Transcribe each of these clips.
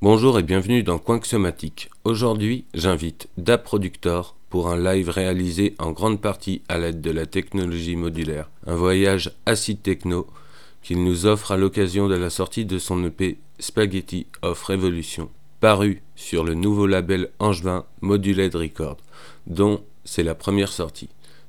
Bonjour et bienvenue dans Coinxomatique. Aujourd'hui, j'invite Da Productor pour un live réalisé en grande partie à l'aide de la technologie modulaire. Un voyage acid techno qu'il nous offre à l'occasion de la sortie de son EP Spaghetti of Revolution, paru sur le nouveau label angevin Moduled Record, dont c'est la première sortie.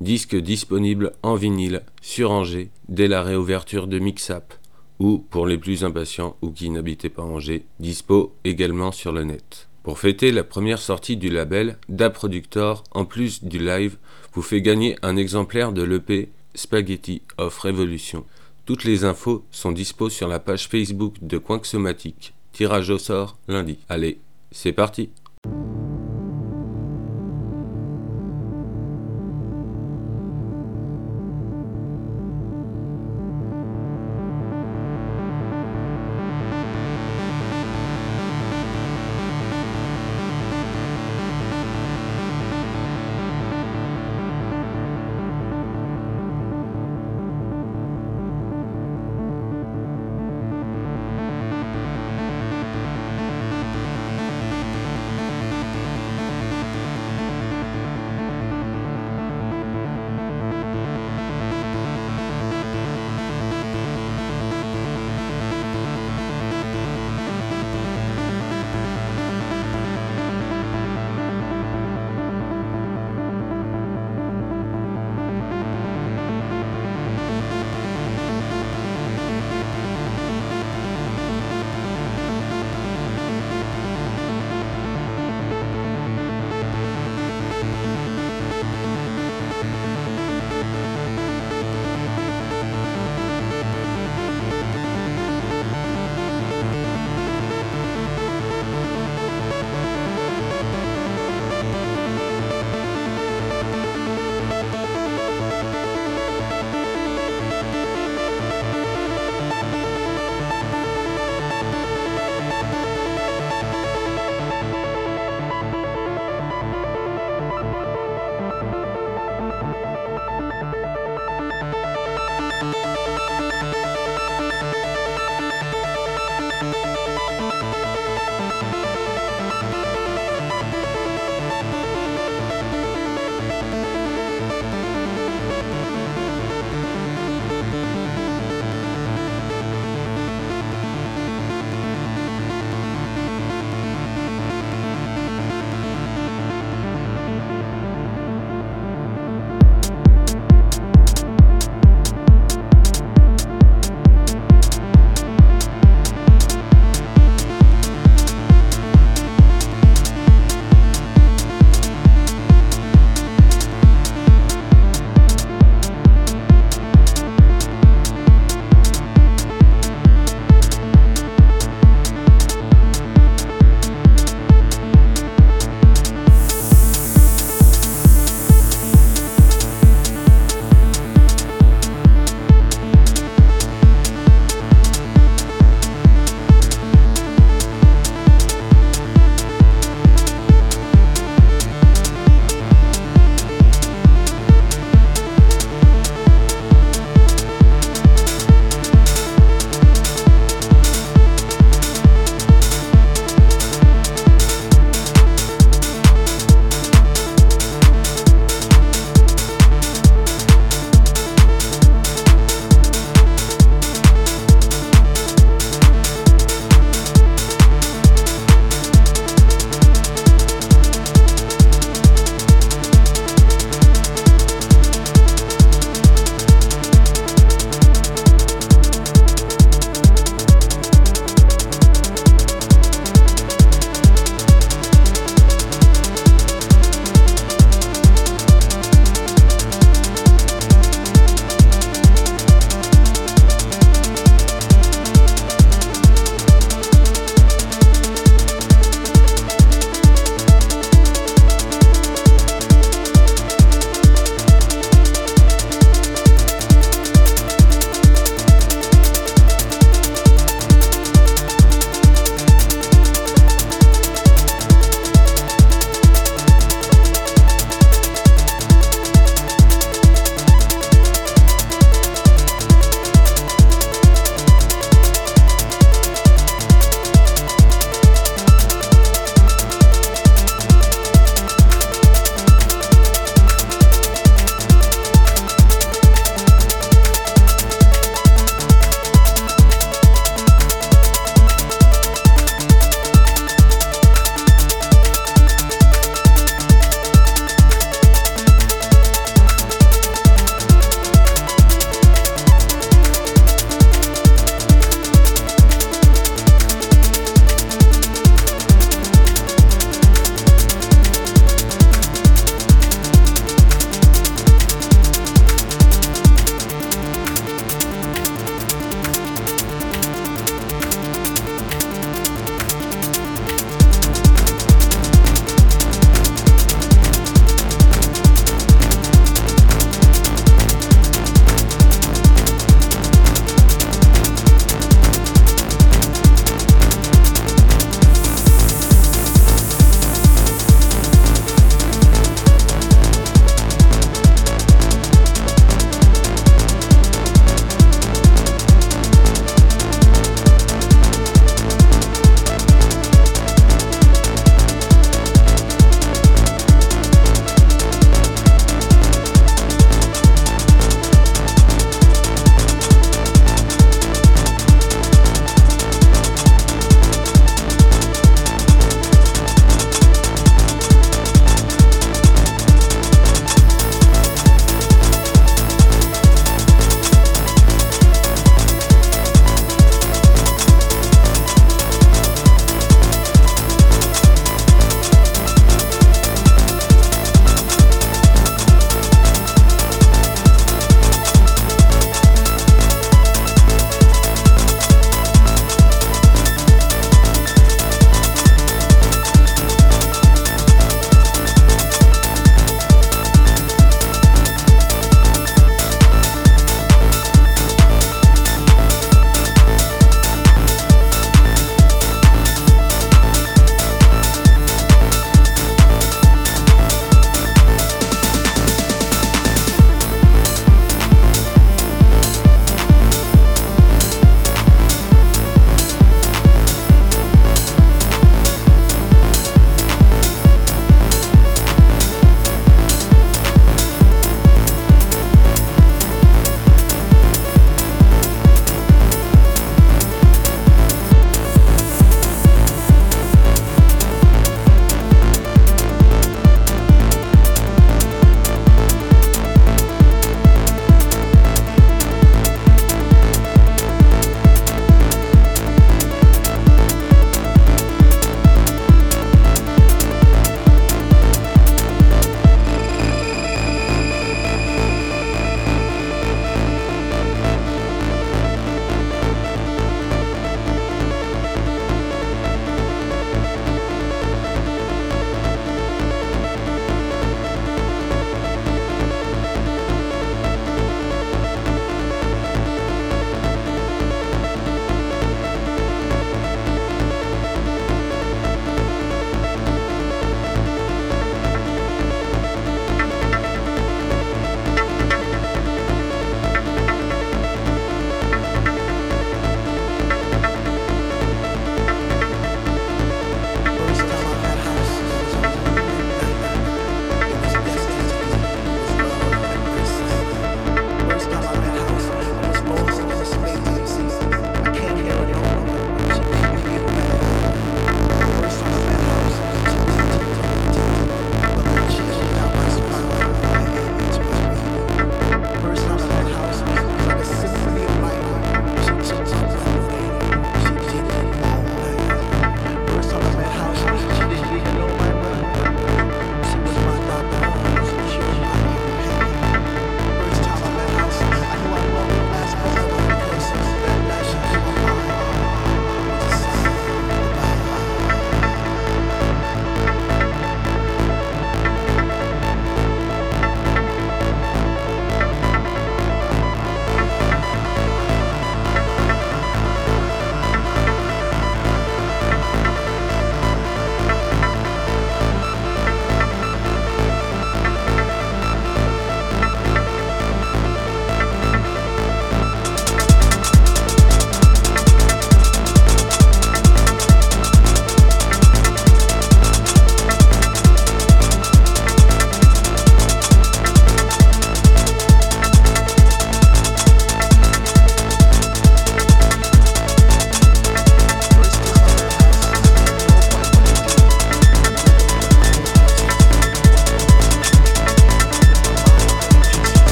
Disque disponible en vinyle sur Angers dès la réouverture de Mixap ou, pour les plus impatients ou qui n'habitaient pas Angers, dispo également sur le net. Pour fêter la première sortie du label, Da Productor, en plus du live, vous fait gagner un exemplaire de l'EP Spaghetti of Revolution. Toutes les infos sont dispo sur la page Facebook de Coinxomatique. Tirage au sort lundi. Allez, c'est parti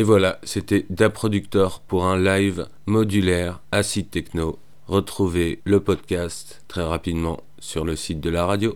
Et voilà, c'était d'Aproductor pour un live modulaire acide techno. Retrouvez le podcast très rapidement sur le site de la radio.